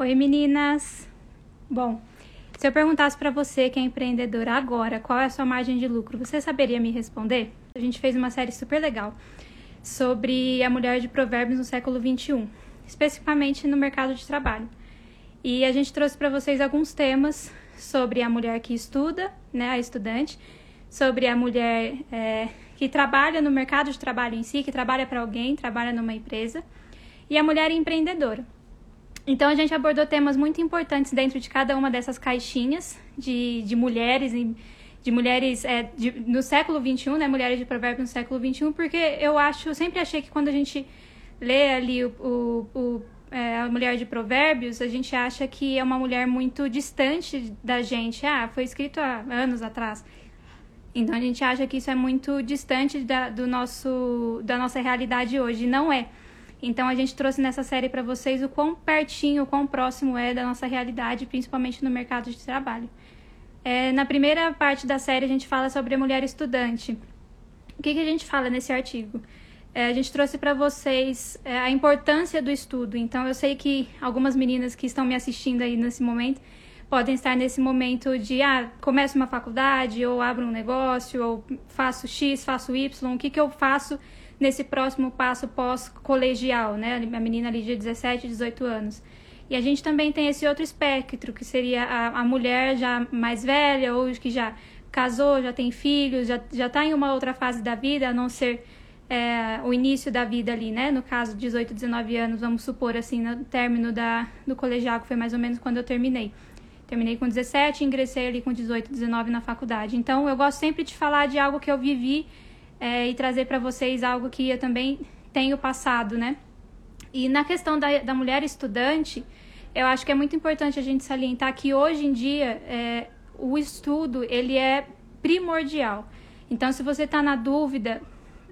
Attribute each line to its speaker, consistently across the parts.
Speaker 1: Oi, meninas! Bom, se eu perguntasse para você que é empreendedora agora, qual é a sua margem de lucro, você saberia me responder? A gente fez uma série super legal sobre a mulher de provérbios no século 21, especificamente no mercado de trabalho. E a gente trouxe para vocês alguns temas sobre a mulher que estuda, né, a estudante, sobre a mulher é, que trabalha no mercado de trabalho em si, que trabalha para alguém, trabalha numa empresa, e a mulher empreendedora. Então a gente abordou temas muito importantes dentro de cada uma dessas caixinhas de, de mulheres, de mulheres é, de, no século XXI, né? Mulheres de provérbios no século XXI, porque eu acho, eu sempre achei que quando a gente lê ali o, o, o é, a mulher de provérbios, a gente acha que é uma mulher muito distante da gente. Ah, foi escrito há anos atrás. Então a gente acha que isso é muito distante da, do nosso, da nossa realidade hoje. Não é. Então a gente trouxe nessa série para vocês o quão pertinho, o quão próximo é da nossa realidade, principalmente no mercado de trabalho. É, na primeira parte da série a gente fala sobre a mulher estudante. O que, que a gente fala nesse artigo? É, a gente trouxe para vocês é, a importância do estudo. Então eu sei que algumas meninas que estão me assistindo aí nesse momento podem estar nesse momento de ah, começo uma faculdade, ou abro um negócio, ou faço X, faço Y, o que, que eu faço nesse próximo passo pós-colegial, né? A menina ali de 17, 18 anos. E a gente também tem esse outro espectro, que seria a, a mulher já mais velha, ou que já casou, já tem filhos, já está em uma outra fase da vida, a não ser é, o início da vida ali, né? No caso, 18, 19 anos, vamos supor assim, no término da, do colegial, que foi mais ou menos quando eu terminei. Terminei com 17 e ingressei ali com 18, 19 na faculdade. Então, eu gosto sempre de falar de algo que eu vivi é, e trazer para vocês algo que eu também tenho passado, né? E na questão da, da mulher estudante, eu acho que é muito importante a gente salientar que hoje em dia é, o estudo ele é primordial. Então, se você está na dúvida,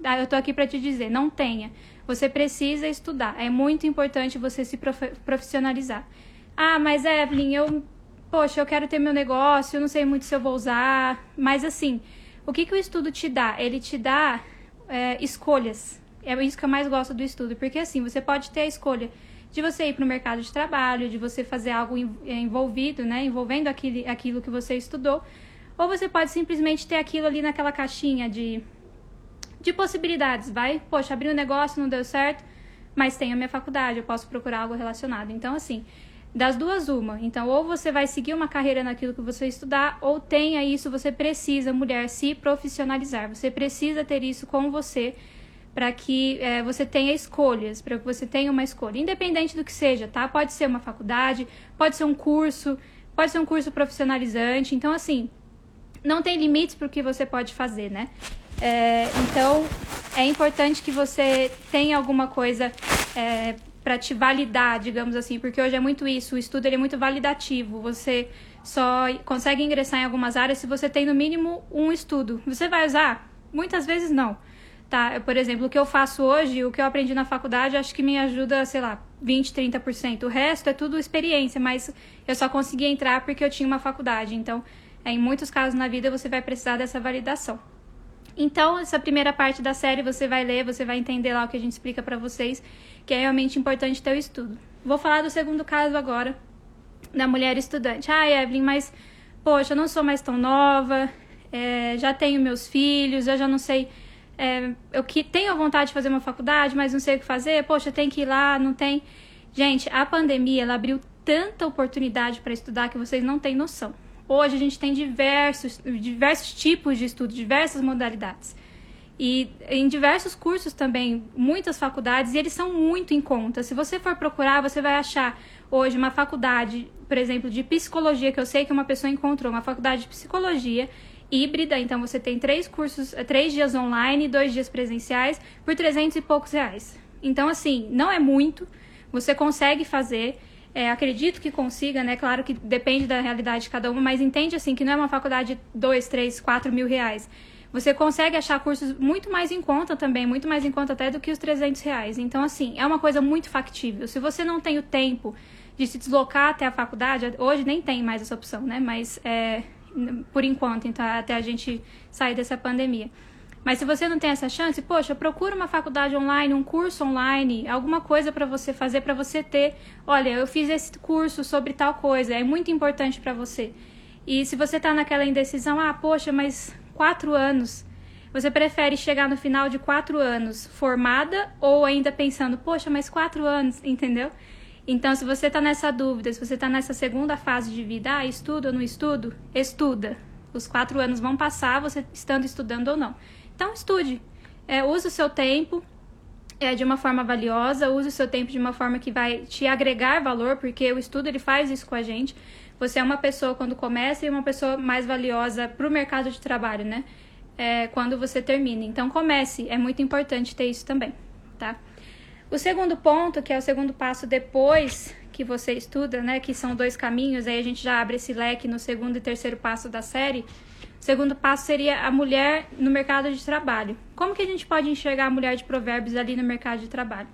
Speaker 1: ah, eu estou aqui para te dizer, não tenha. Você precisa estudar. É muito importante você se profissionalizar. Ah, mas Evelyn, eu, poxa, eu quero ter meu negócio, eu não sei muito se eu vou usar. Mas assim, o que, que o estudo te dá? Ele te dá é, escolhas. É isso que eu mais gosto do estudo, porque assim, você pode ter a escolha de você ir para o mercado de trabalho, de você fazer algo é, envolvido, né, envolvendo aquilo, aquilo que você estudou, ou você pode simplesmente ter aquilo ali naquela caixinha de, de possibilidades. Vai, poxa, abri um negócio, não deu certo, mas tenho a minha faculdade, eu posso procurar algo relacionado. Então, assim, das duas, uma. Então, ou você vai seguir uma carreira naquilo que você estudar, ou tenha isso, você precisa, mulher, se profissionalizar. Você precisa ter isso com você para que é, você tenha escolhas, para que você tenha uma escolha, independente do que seja, tá? Pode ser uma faculdade, pode ser um curso, pode ser um curso profissionalizante. Então, assim, não tem limites para o que você pode fazer, né? É, então, é importante que você tenha alguma coisa é, para te validar, digamos assim, porque hoje é muito isso, o estudo ele é muito validativo. Você só consegue ingressar em algumas áreas se você tem no mínimo um estudo. Você vai usar? Muitas vezes não. Tá? Por exemplo, o que eu faço hoje, o que eu aprendi na faculdade, acho que me ajuda, sei lá, 20, 30%. O resto é tudo experiência, mas eu só consegui entrar porque eu tinha uma faculdade. Então, é, em muitos casos na vida você vai precisar dessa validação. Então, essa primeira parte da série você vai ler, você vai entender lá o que a gente explica para vocês, que é realmente importante ter o estudo. Vou falar do segundo caso agora, da mulher estudante. Ah, Evelyn, mas, poxa, eu não sou mais tão nova, é, já tenho meus filhos, eu já não sei. É, eu que tenho vontade de fazer uma faculdade, mas não sei o que fazer, poxa, tem que ir lá, não tem. Gente, a pandemia ela abriu tanta oportunidade para estudar que vocês não têm noção. Hoje a gente tem diversos, diversos tipos de estudo, diversas modalidades. E em diversos cursos também, muitas faculdades, e eles são muito em conta. Se você for procurar, você vai achar hoje uma faculdade, por exemplo, de psicologia, que eu sei que uma pessoa encontrou, uma faculdade de psicologia híbrida, então você tem três cursos, três dias online, dois dias presenciais, por 300 e poucos reais. Então, assim, não é muito, você consegue fazer. É, acredito que consiga, né? Claro que depende da realidade de cada uma, mas entende assim que não é uma faculdade de 2, 3, 4 mil reais. Você consegue achar cursos muito mais em conta também, muito mais em conta até do que os 300 reais. Então, assim, é uma coisa muito factível. Se você não tem o tempo de se deslocar até a faculdade, hoje nem tem mais essa opção, né? Mas é, por enquanto, então, até a gente sair dessa pandemia. Mas se você não tem essa chance, poxa, procura uma faculdade online, um curso online, alguma coisa para você fazer, para você ter. Olha, eu fiz esse curso sobre tal coisa, é muito importante para você. E se você está naquela indecisão, ah, poxa, mas quatro anos, você prefere chegar no final de quatro anos formada ou ainda pensando, poxa, mas quatro anos, entendeu? Então, se você está nessa dúvida, se você está nessa segunda fase de vida, ah, estudo ou não estudo? Estuda. Os quatro anos vão passar, você estando estudando ou não. Então, estude. É, use o seu tempo é, de uma forma valiosa, use o seu tempo de uma forma que vai te agregar valor, porque o estudo ele faz isso com a gente. Você é uma pessoa quando começa e uma pessoa mais valiosa para o mercado de trabalho, né? É, quando você termina. Então, comece. É muito importante ter isso também, tá? O segundo ponto, que é o segundo passo depois que você estuda, né? Que são dois caminhos, aí a gente já abre esse leque no segundo e terceiro passo da série o segundo passo seria a mulher no mercado de trabalho. Como que a gente pode enxergar a mulher de provérbios ali no mercado de trabalho?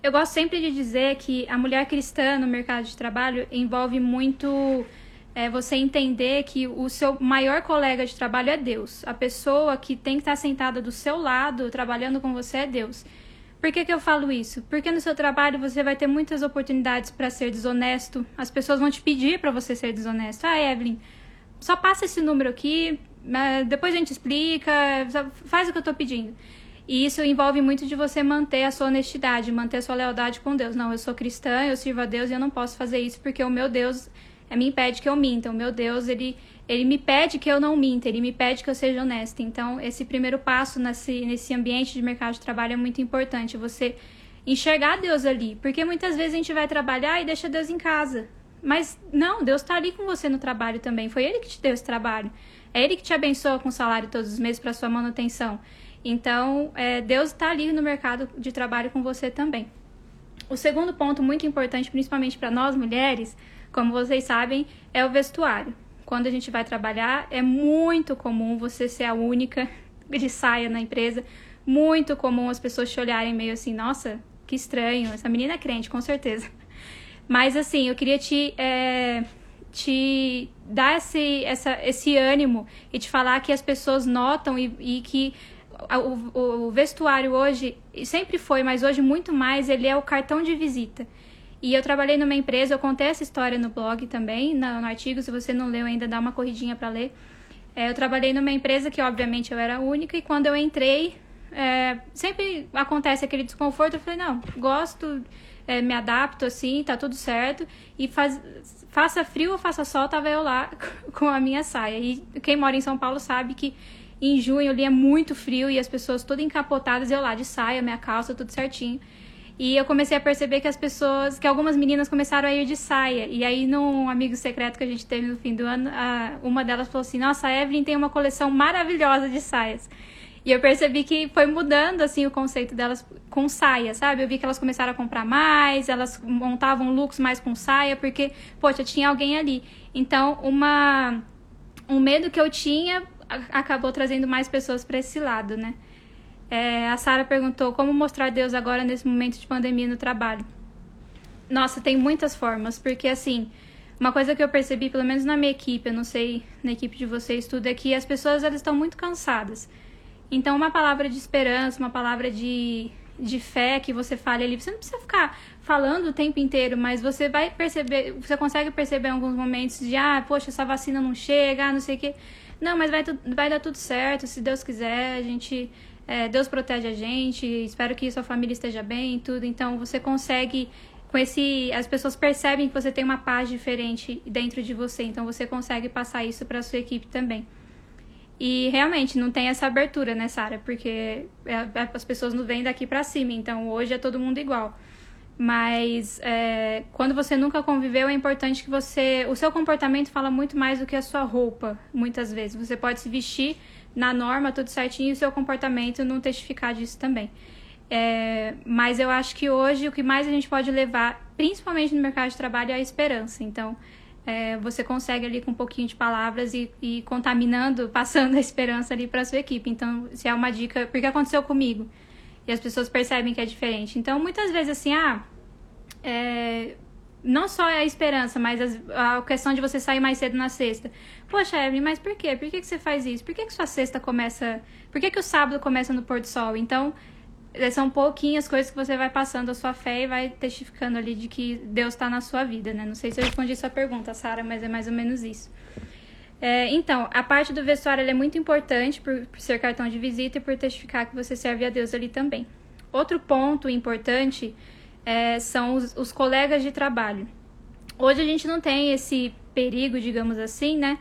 Speaker 1: Eu gosto sempre de dizer que a mulher cristã no mercado de trabalho envolve muito é, você entender que o seu maior colega de trabalho é Deus. A pessoa que tem que estar sentada do seu lado, trabalhando com você, é Deus. Por que, que eu falo isso? Porque no seu trabalho você vai ter muitas oportunidades para ser desonesto. As pessoas vão te pedir para você ser desonesto. Ah, Evelyn, só passa esse número aqui, depois a gente explica, faz o que eu estou pedindo. E isso envolve muito de você manter a sua honestidade, manter a sua lealdade com Deus. Não, eu sou cristã, eu sirvo a Deus e eu não posso fazer isso porque o meu Deus me impede que eu minta. O meu Deus, ele, ele me pede que eu não minta, ele me pede que eu seja honesta. Então, esse primeiro passo nesse, nesse ambiente de mercado de trabalho é muito importante. Você enxergar Deus ali. Porque muitas vezes a gente vai trabalhar e deixa Deus em casa. Mas não, Deus está ali com você no trabalho também. Foi Ele que te deu esse trabalho. É Ele que te abençoa com salário todos os meses para sua manutenção. Então, é, Deus está ali no mercado de trabalho com você também. O segundo ponto muito importante, principalmente para nós mulheres, como vocês sabem, é o vestuário. Quando a gente vai trabalhar, é muito comum você ser a única de saia na empresa. Muito comum as pessoas te olharem meio assim, nossa, que estranho, essa menina é crente, com certeza. Mas assim, eu queria te, é, te dar esse, essa, esse ânimo e te falar que as pessoas notam e, e que o, o, vestuário hoje, sempre foi, mas hoje muito mais, ele é o cartão de visita. E eu trabalhei numa empresa, eu contei essa história no blog também, no, no artigo, se você não leu ainda, dá uma corridinha para ler. É, eu trabalhei numa empresa que, obviamente, eu era única, e quando eu entrei, é, sempre acontece aquele desconforto. Eu falei, não, gosto, é, me adapto assim, tá tudo certo. E faz, faça frio ou faça sol, tava eu lá com a minha saia. E quem mora em São Paulo sabe que em junho ali é muito frio e as pessoas todas encapotadas, eu lá de saia, minha calça, tudo certinho. E eu comecei a perceber que as pessoas, que algumas meninas começaram a ir de saia. E aí, num amigo secreto que a gente teve no fim do ano, uma delas falou assim: Nossa, a Evelyn tem uma coleção maravilhosa de saias. E eu percebi que foi mudando, assim, o conceito delas com saia, sabe? Eu vi que elas começaram a comprar mais, elas montavam looks mais com saia, porque, poxa, tinha alguém ali. Então, uma... Um medo que eu tinha acabou trazendo mais pessoas para esse lado, né? É, a Sara perguntou como mostrar Deus agora nesse momento de pandemia no trabalho. Nossa, tem muitas formas, porque assim, uma coisa que eu percebi, pelo menos na minha equipe, eu não sei na equipe de vocês tudo, é que as pessoas elas estão muito cansadas. Então, uma palavra de esperança, uma palavra de, de fé que você fale ali, você não precisa ficar falando o tempo inteiro, mas você vai perceber, você consegue perceber em alguns momentos de, ah, poxa, essa vacina não chega, ah, não sei o quê. Não, mas vai, vai dar tudo certo, se Deus quiser, a gente. É, Deus protege a gente, espero que sua família esteja bem tudo. Então, você consegue com esse as pessoas percebem que você tem uma paz diferente dentro de você então você consegue passar isso para sua equipe também e realmente não tem essa abertura nessa área, porque é, é, as pessoas não vêm daqui para cima, então hoje é todo mundo igual. Mas é, quando você nunca conviveu, é importante que você. O seu comportamento fala muito mais do que a sua roupa, muitas vezes. Você pode se vestir na norma, tudo certinho, e o seu comportamento não testificar disso também. É, mas eu acho que hoje o que mais a gente pode levar, principalmente no mercado de trabalho, é a esperança. Então, é, você consegue ali com um pouquinho de palavras e, e contaminando, passando a esperança ali para sua equipe. Então, se é uma dica, porque aconteceu comigo e as pessoas percebem que é diferente. Então, muitas vezes assim, ah, é, não só a esperança, mas a questão de você sair mais cedo na sexta. Poxa, Evelyn, mas por quê? Por que, que você faz isso? Por que, que sua sexta começa. Por que, que o sábado começa no pôr do sol? Então, é, são pouquinhas coisas que você vai passando a sua fé e vai testificando ali de que Deus está na sua vida, né? Não sei se eu respondi sua pergunta, Sara, mas é mais ou menos isso. É, então, a parte do vestuário é muito importante por, por, ser cartão de visita e por testificar que você serve a Deus ali também. Outro ponto importante é, são os, os colegas de trabalho. Hoje a gente não tem esse perigo, digamos assim, né?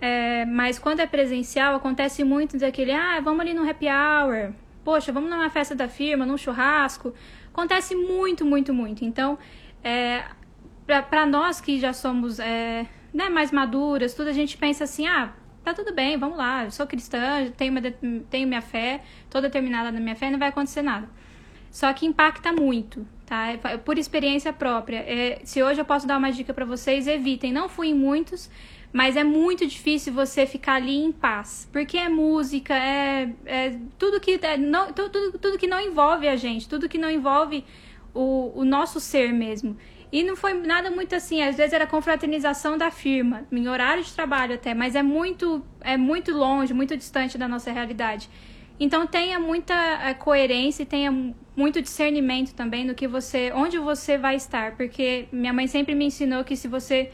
Speaker 1: É, mas quando é presencial, acontece muito daquele, ah, vamos ali no happy hour, poxa, vamos numa festa da firma, num churrasco. Acontece muito, muito, muito. Então, é, para nós que já somos é, né, mais maduras, tudo, a gente pensa assim, ah, tá tudo bem, vamos lá, eu sou cristã, tenho, tenho minha fé, tô determinada na minha fé, não vai acontecer nada. Só que impacta muito, tá? É, por experiência própria. É, se hoje eu posso dar uma dica para vocês, evitem. Não fui em muitos, mas é muito difícil você ficar ali em paz. Porque é música, é, é tudo, que, é, não, tudo, tudo que não envolve a gente, tudo que não envolve o, o nosso ser mesmo. E não foi nada muito assim, às vezes era confraternização da firma, em horário de trabalho até, mas é muito, é muito longe, muito distante da nossa realidade. Então tenha muita é, coerência e tenha muito discernimento também no que você, onde você vai estar, porque minha mãe sempre me ensinou que se você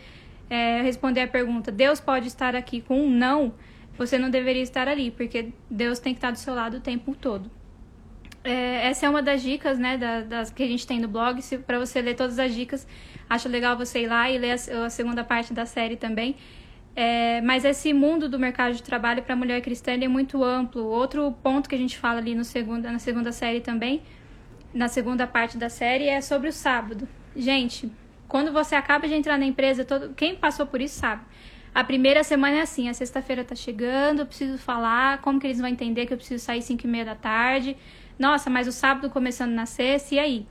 Speaker 1: é, responder a pergunta, Deus pode estar aqui com um não, você não deveria estar ali, porque Deus tem que estar do seu lado o tempo todo. É, essa é uma das dicas, né, da, das que a gente tem no blog. Para você ler todas as dicas, acho legal você ir lá e ler a, a segunda parte da série também. É, mas esse mundo do mercado de trabalho para mulher cristã é muito amplo. Outro ponto que a gente fala ali no segunda, na segunda série também, na segunda parte da série, é sobre o sábado. Gente, quando você acaba de entrar na empresa, todo, quem passou por isso sabe. A primeira semana é assim, a sexta-feira tá chegando, eu preciso falar, como que eles vão entender que eu preciso sair 5 e meia da tarde, nossa, mas o sábado começando na sexta, e aí?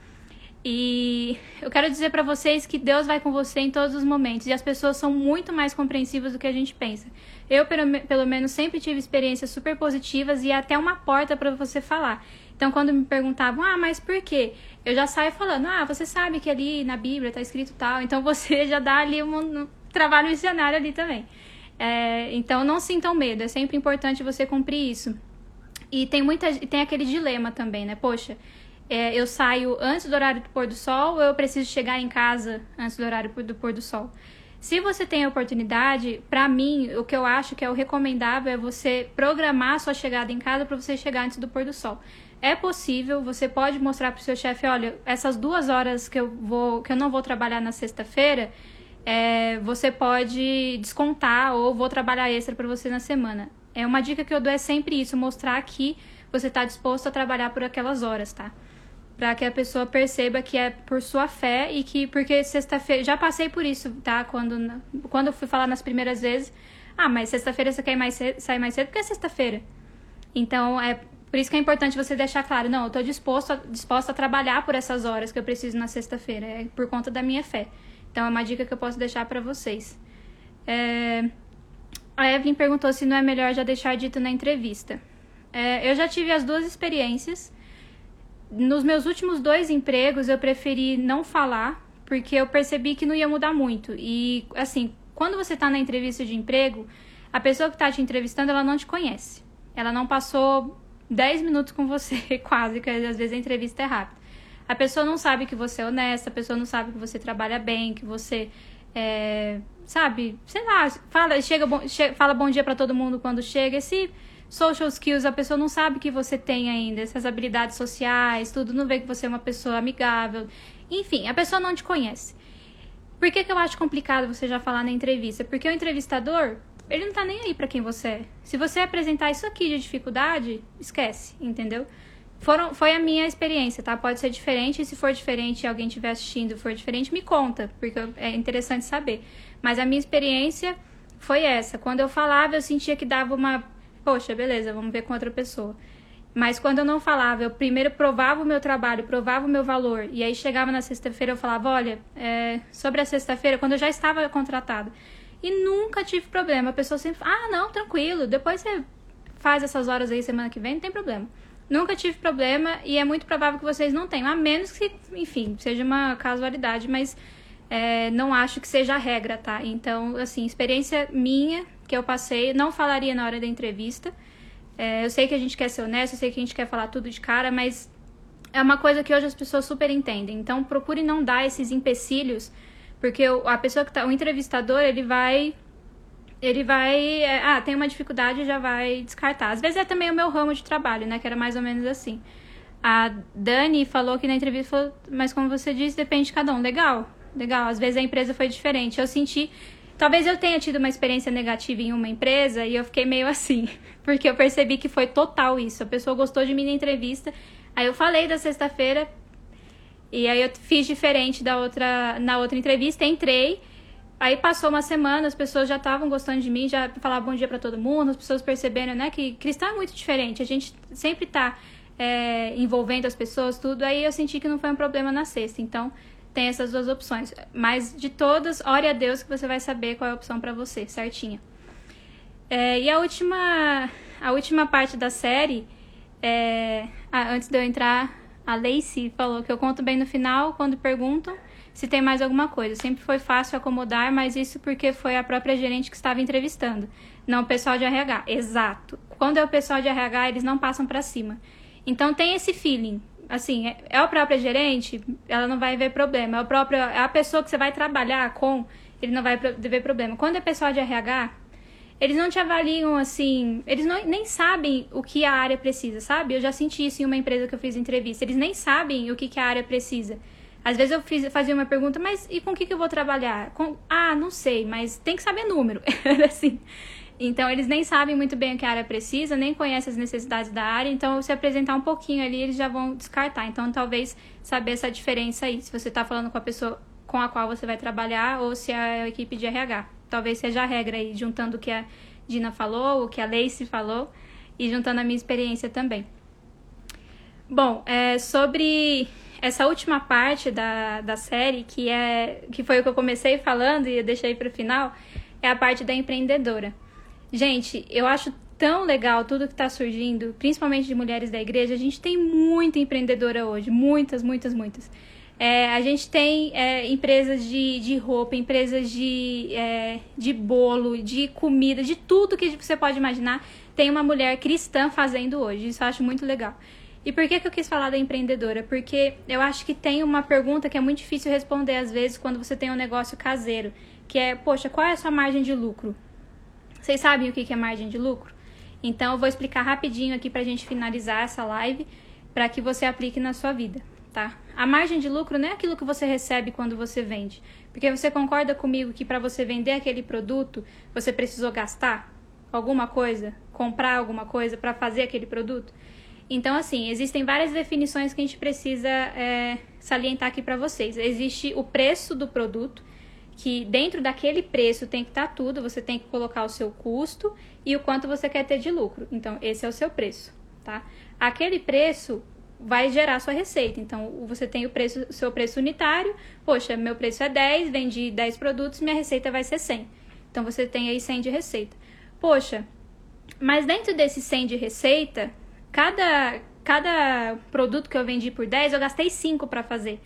Speaker 1: E eu quero dizer para vocês que Deus vai com você em todos os momentos e as pessoas são muito mais compreensivas do que a gente pensa. Eu, pelo, pelo menos, sempre tive experiências super positivas e até uma porta para você falar. Então, quando me perguntavam, ah, mas por quê? Eu já saio falando, ah, você sabe que ali na Bíblia tá escrito tal. Então, você já dá ali um, um trabalho missionário ali também. É, então, não sintam medo, é sempre importante você cumprir isso. E tem muita tem aquele dilema também, né? Poxa, é, eu saio antes do horário do pôr do sol ou eu preciso chegar em casa antes do horário do pôr do sol? Se você tem a oportunidade, para mim, o que eu acho que é o recomendável é você programar sua chegada em casa para você chegar antes do pôr do sol. É possível, você pode mostrar para o seu chefe, olha, essas duas horas que eu vou, que eu não vou trabalhar na sexta-feira, é, você pode descontar ou vou trabalhar extra para você na semana. É uma dica que eu dou é sempre isso, mostrar que você está disposto a trabalhar por aquelas horas, tá? Para que a pessoa perceba que é por sua fé e que porque sexta-feira já passei por isso, tá? Quando quando eu fui falar nas primeiras vezes, ah, mas sexta-feira você quer mais cedo, sair mais cedo porque é sexta-feira. Então é por isso que é importante você deixar claro, não, eu estou disposto a, disposto a trabalhar por essas horas que eu preciso na sexta-feira, é por conta da minha fé. Então é uma dica que eu posso deixar para vocês. É, a Evelyn perguntou se não é melhor já deixar dito na entrevista. É, eu já tive as duas experiências. Nos meus últimos dois empregos, eu preferi não falar, porque eu percebi que não ia mudar muito. E, assim, quando você está na entrevista de emprego, a pessoa que está te entrevistando, ela não te conhece. Ela não passou 10 minutos com você, quase, que às vezes a entrevista é rápida. A pessoa não sabe que você é honesta, a pessoa não sabe que você trabalha bem, que você é, sabe, sei lá, fala, chega, bom, fala bom dia para todo mundo quando chega. Esse social skills, a pessoa não sabe que você tem ainda, essas habilidades sociais, tudo, não vê que você é uma pessoa amigável. Enfim, a pessoa não te conhece. Por que, que eu acho complicado você já falar na entrevista? Porque o entrevistador, ele não tá nem aí para quem você é. Se você apresentar isso aqui de dificuldade, esquece, entendeu? Foram, foi a minha experiência, tá? Pode ser diferente, e se for diferente e alguém estiver assistindo for diferente, me conta, porque é interessante saber. Mas a minha experiência foi essa. Quando eu falava, eu sentia que dava uma. Poxa, beleza, vamos ver com outra pessoa. Mas quando eu não falava, eu primeiro provava o meu trabalho, provava o meu valor. E aí chegava na sexta-feira, eu falava: olha, é, sobre a sexta-feira, quando eu já estava contratada. E nunca tive problema. A pessoa sempre ah, não, tranquilo, depois você faz essas horas aí semana que vem, não tem problema. Nunca tive problema e é muito provável que vocês não tenham, a menos que, enfim, seja uma casualidade, mas é, não acho que seja a regra, tá? Então, assim, experiência minha que eu passei, não falaria na hora da entrevista. É, eu sei que a gente quer ser honesto, eu sei que a gente quer falar tudo de cara, mas é uma coisa que hoje as pessoas super entendem. Então, procure não dar esses empecilhos, porque a pessoa que tá, o entrevistador, ele vai ele vai, é, ah, tem uma dificuldade já vai descartar. Às vezes é também o meu ramo de trabalho, né, que era mais ou menos assim. A Dani falou que na entrevista, falou, mas como você disse, depende de cada um. Legal, legal. Às vezes a empresa foi diferente. Eu senti, talvez eu tenha tido uma experiência negativa em uma empresa e eu fiquei meio assim, porque eu percebi que foi total isso. A pessoa gostou de mim na entrevista, aí eu falei da sexta-feira e aí eu fiz diferente da outra na outra entrevista, entrei Aí passou uma semana, as pessoas já estavam gostando de mim, já falar bom dia para todo mundo, as pessoas percebendo, né, que cristão é muito diferente. A gente sempre tá é, envolvendo as pessoas, tudo. Aí eu senti que não foi um problema na sexta. Então, tem essas duas opções. Mas de todas, ore a Deus que você vai saber qual é a opção para você, certinha. É, e a última, a última parte da série, é, ah, antes de eu entrar, a Lacey falou que eu conto bem no final quando perguntam se tem mais alguma coisa. Sempre foi fácil acomodar, mas isso porque foi a própria gerente que estava entrevistando, não o pessoal de RH. Exato. Quando é o pessoal de RH, eles não passam para cima. Então tem esse feeling. Assim, é, é a própria gerente, ela não vai ver problema. É, o próprio, é a pessoa que você vai trabalhar com, ele não vai ver problema. Quando é pessoal de RH, eles não te avaliam assim, eles não, nem sabem o que a área precisa, sabe? Eu já senti isso em uma empresa que eu fiz entrevista. Eles nem sabem o que, que a área precisa. Às vezes eu fiz, fazia uma pergunta, mas e com o que, que eu vou trabalhar? Com, ah, não sei, mas tem que saber número. assim. Então, eles nem sabem muito bem o que a área precisa, nem conhecem as necessidades da área. Então, se apresentar um pouquinho ali, eles já vão descartar. Então, talvez saber essa diferença aí, se você está falando com a pessoa com a qual você vai trabalhar ou se é a equipe de RH. Talvez seja a regra aí, juntando o que a Dina falou, o que a Lacey falou e juntando a minha experiência também. Bom, é, sobre essa última parte da, da série, que, é, que foi o que eu comecei falando e eu deixei para o final, é a parte da empreendedora. Gente, eu acho tão legal tudo que está surgindo, principalmente de mulheres da igreja. A gente tem muita empreendedora hoje, muitas, muitas, muitas. É, a gente tem é, empresas de, de roupa, empresas de, é, de bolo, de comida, de tudo que você pode imaginar. Tem uma mulher cristã fazendo hoje. Isso eu acho muito legal. E por que, que eu quis falar da empreendedora? Porque eu acho que tem uma pergunta que é muito difícil responder às vezes quando você tem um negócio caseiro, que é, poxa, qual é a sua margem de lucro? Vocês sabem o que é margem de lucro? Então eu vou explicar rapidinho aqui para a gente finalizar essa live, para que você aplique na sua vida, tá? A margem de lucro não é aquilo que você recebe quando você vende, porque você concorda comigo que para você vender aquele produto, você precisou gastar alguma coisa, comprar alguma coisa para fazer aquele produto? Então, assim, existem várias definições que a gente precisa é, salientar aqui para vocês. Existe o preço do produto, que dentro daquele preço tem que estar tá tudo, você tem que colocar o seu custo e o quanto você quer ter de lucro. Então, esse é o seu preço, tá? Aquele preço vai gerar sua receita. Então, você tem o preço, seu preço unitário. Poxa, meu preço é 10, vendi 10 produtos, minha receita vai ser 100. Então, você tem aí 100 de receita. Poxa, mas dentro desse 100 de receita, cada, cada produto que eu vendi por 10, eu gastei 5 para fazer.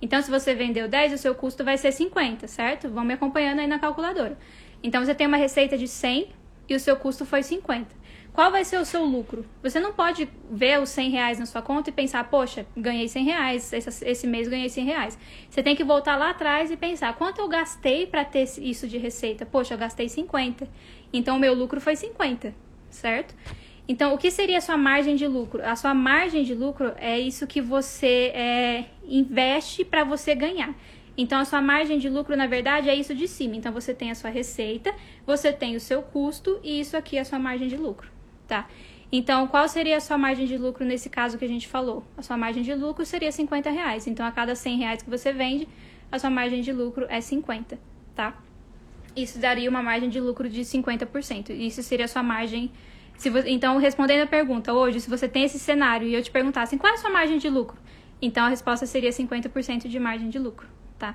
Speaker 1: Então, se você vendeu 10, o seu custo vai ser 50, certo? Vão me acompanhando aí na calculadora. Então, você tem uma receita de 100 e o seu custo foi 50. Qual vai ser o seu lucro? Você não pode ver os 100 reais na sua conta e pensar, poxa, ganhei 100 reais, esse, esse mês ganhei 100 reais. Você tem que voltar lá atrás e pensar, quanto eu gastei para ter isso de receita? Poxa, eu gastei 50. Então, o meu lucro foi 50, certo? Então, o que seria a sua margem de lucro? A sua margem de lucro é isso que você é, investe para você ganhar. Então, a sua margem de lucro, na verdade, é isso de cima. Então, você tem a sua receita, você tem o seu custo e isso aqui é a sua margem de lucro, tá? Então, qual seria a sua margem de lucro nesse caso que a gente falou? A sua margem de lucro seria 50 reais. Então, a cada 100 reais que você vende, a sua margem de lucro é 50, tá? Isso daria uma margem de lucro de 50%. Isso seria a sua margem você, então, respondendo a pergunta hoje, se você tem esse cenário e eu te perguntasse qual é a sua margem de lucro, então a resposta seria 50% de margem de lucro, tá?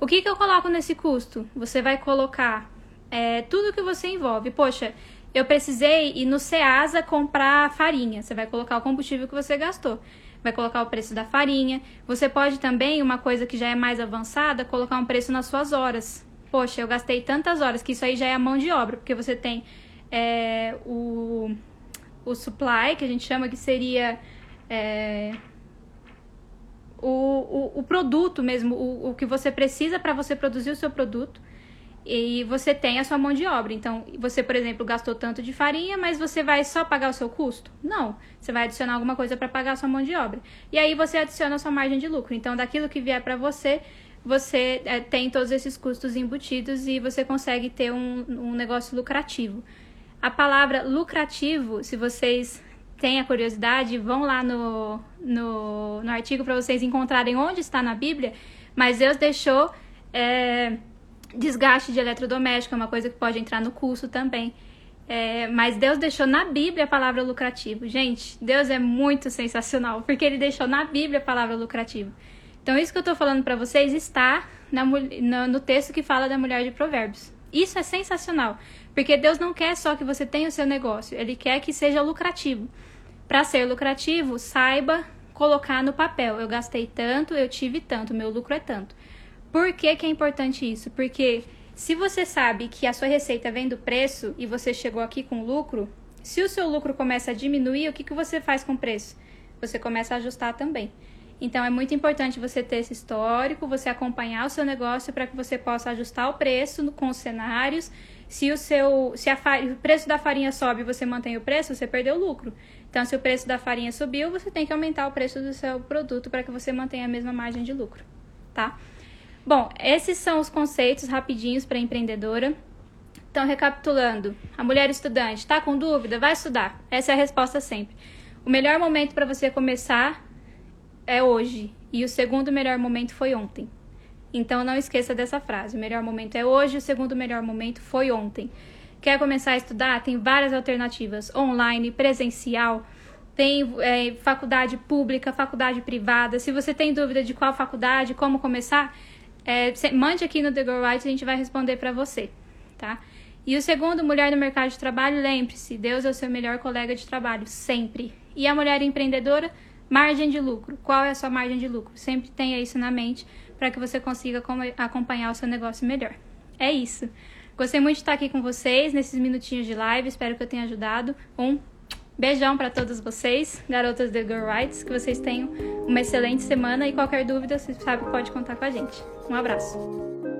Speaker 1: O que, que eu coloco nesse custo? Você vai colocar é, tudo que você envolve. Poxa, eu precisei ir no Ceasa comprar farinha. Você vai colocar o combustível que você gastou. Vai colocar o preço da farinha. Você pode também, uma coisa que já é mais avançada, colocar um preço nas suas horas. Poxa, eu gastei tantas horas, que isso aí já é a mão de obra, porque você tem é, o, o supply, que a gente chama que seria é, o, o, o, produto mesmo, o, o que você precisa para você produzir o seu produto e você tem a sua mão de obra. Então, você, por exemplo, gastou tanto de farinha, mas você vai só pagar o seu custo? Não. Você vai adicionar alguma coisa para pagar a sua mão de obra. E aí você adiciona a sua margem de lucro. Então, daquilo que vier para você, você é, tem todos esses custos embutidos e você consegue ter um, um negócio lucrativo. A palavra lucrativo, se vocês têm a curiosidade, vão lá no, no, no artigo para vocês encontrarem onde está na Bíblia, mas Deus deixou. É, Desgaste de eletrodoméstico é uma coisa que pode entrar no curso também. É, mas Deus deixou na Bíblia a palavra lucrativo. Gente, Deus é muito sensacional, porque Ele deixou na Bíblia a palavra lucrativo. Então, isso que eu estou falando para vocês está na, no, no texto que fala da mulher de Provérbios. Isso é sensacional, porque Deus não quer só que você tenha o seu negócio, Ele quer que seja lucrativo. Para ser lucrativo, saiba colocar no papel: eu gastei tanto, eu tive tanto, meu lucro é tanto. Por que, que é importante isso? Porque se você sabe que a sua receita vem do preço e você chegou aqui com lucro, se o seu lucro começa a diminuir, o que, que você faz com o preço? Você começa a ajustar também. Então é muito importante você ter esse histórico, você acompanhar o seu negócio para que você possa ajustar o preço com os cenários. Se o seu, se a, o preço da farinha sobe e você mantém o preço, você perdeu o lucro. Então, se o preço da farinha subiu, você tem que aumentar o preço do seu produto para que você mantenha a mesma margem de lucro, tá? Bom, esses são os conceitos rapidinhos para empreendedora. Então, recapitulando, a mulher estudante está com dúvida? Vai estudar. Essa é a resposta sempre. O melhor momento para você começar é hoje e o segundo melhor momento foi ontem. Então, não esqueça dessa frase. O melhor momento é hoje, o segundo melhor momento foi ontem. Quer começar a estudar? Tem várias alternativas: online, presencial, tem é, faculdade pública, faculdade privada. Se você tem dúvida de qual faculdade, como começar, é, mande aqui no The Girl Rights e a gente vai responder para você, tá? E o segundo, mulher no mercado de trabalho, lembre-se, Deus é o seu melhor colega de trabalho, sempre. E a mulher empreendedora, margem de lucro. Qual é a sua margem de lucro? Sempre tenha isso na mente para que você consiga acompanhar o seu negócio melhor. É isso. Gostei muito de estar aqui com vocês nesses minutinhos de live, espero que eu tenha ajudado. Um Beijão para todos vocês, garotas The Girl Rights, que vocês tenham uma excelente semana e qualquer dúvida, você sabe pode contar com a gente. Um abraço.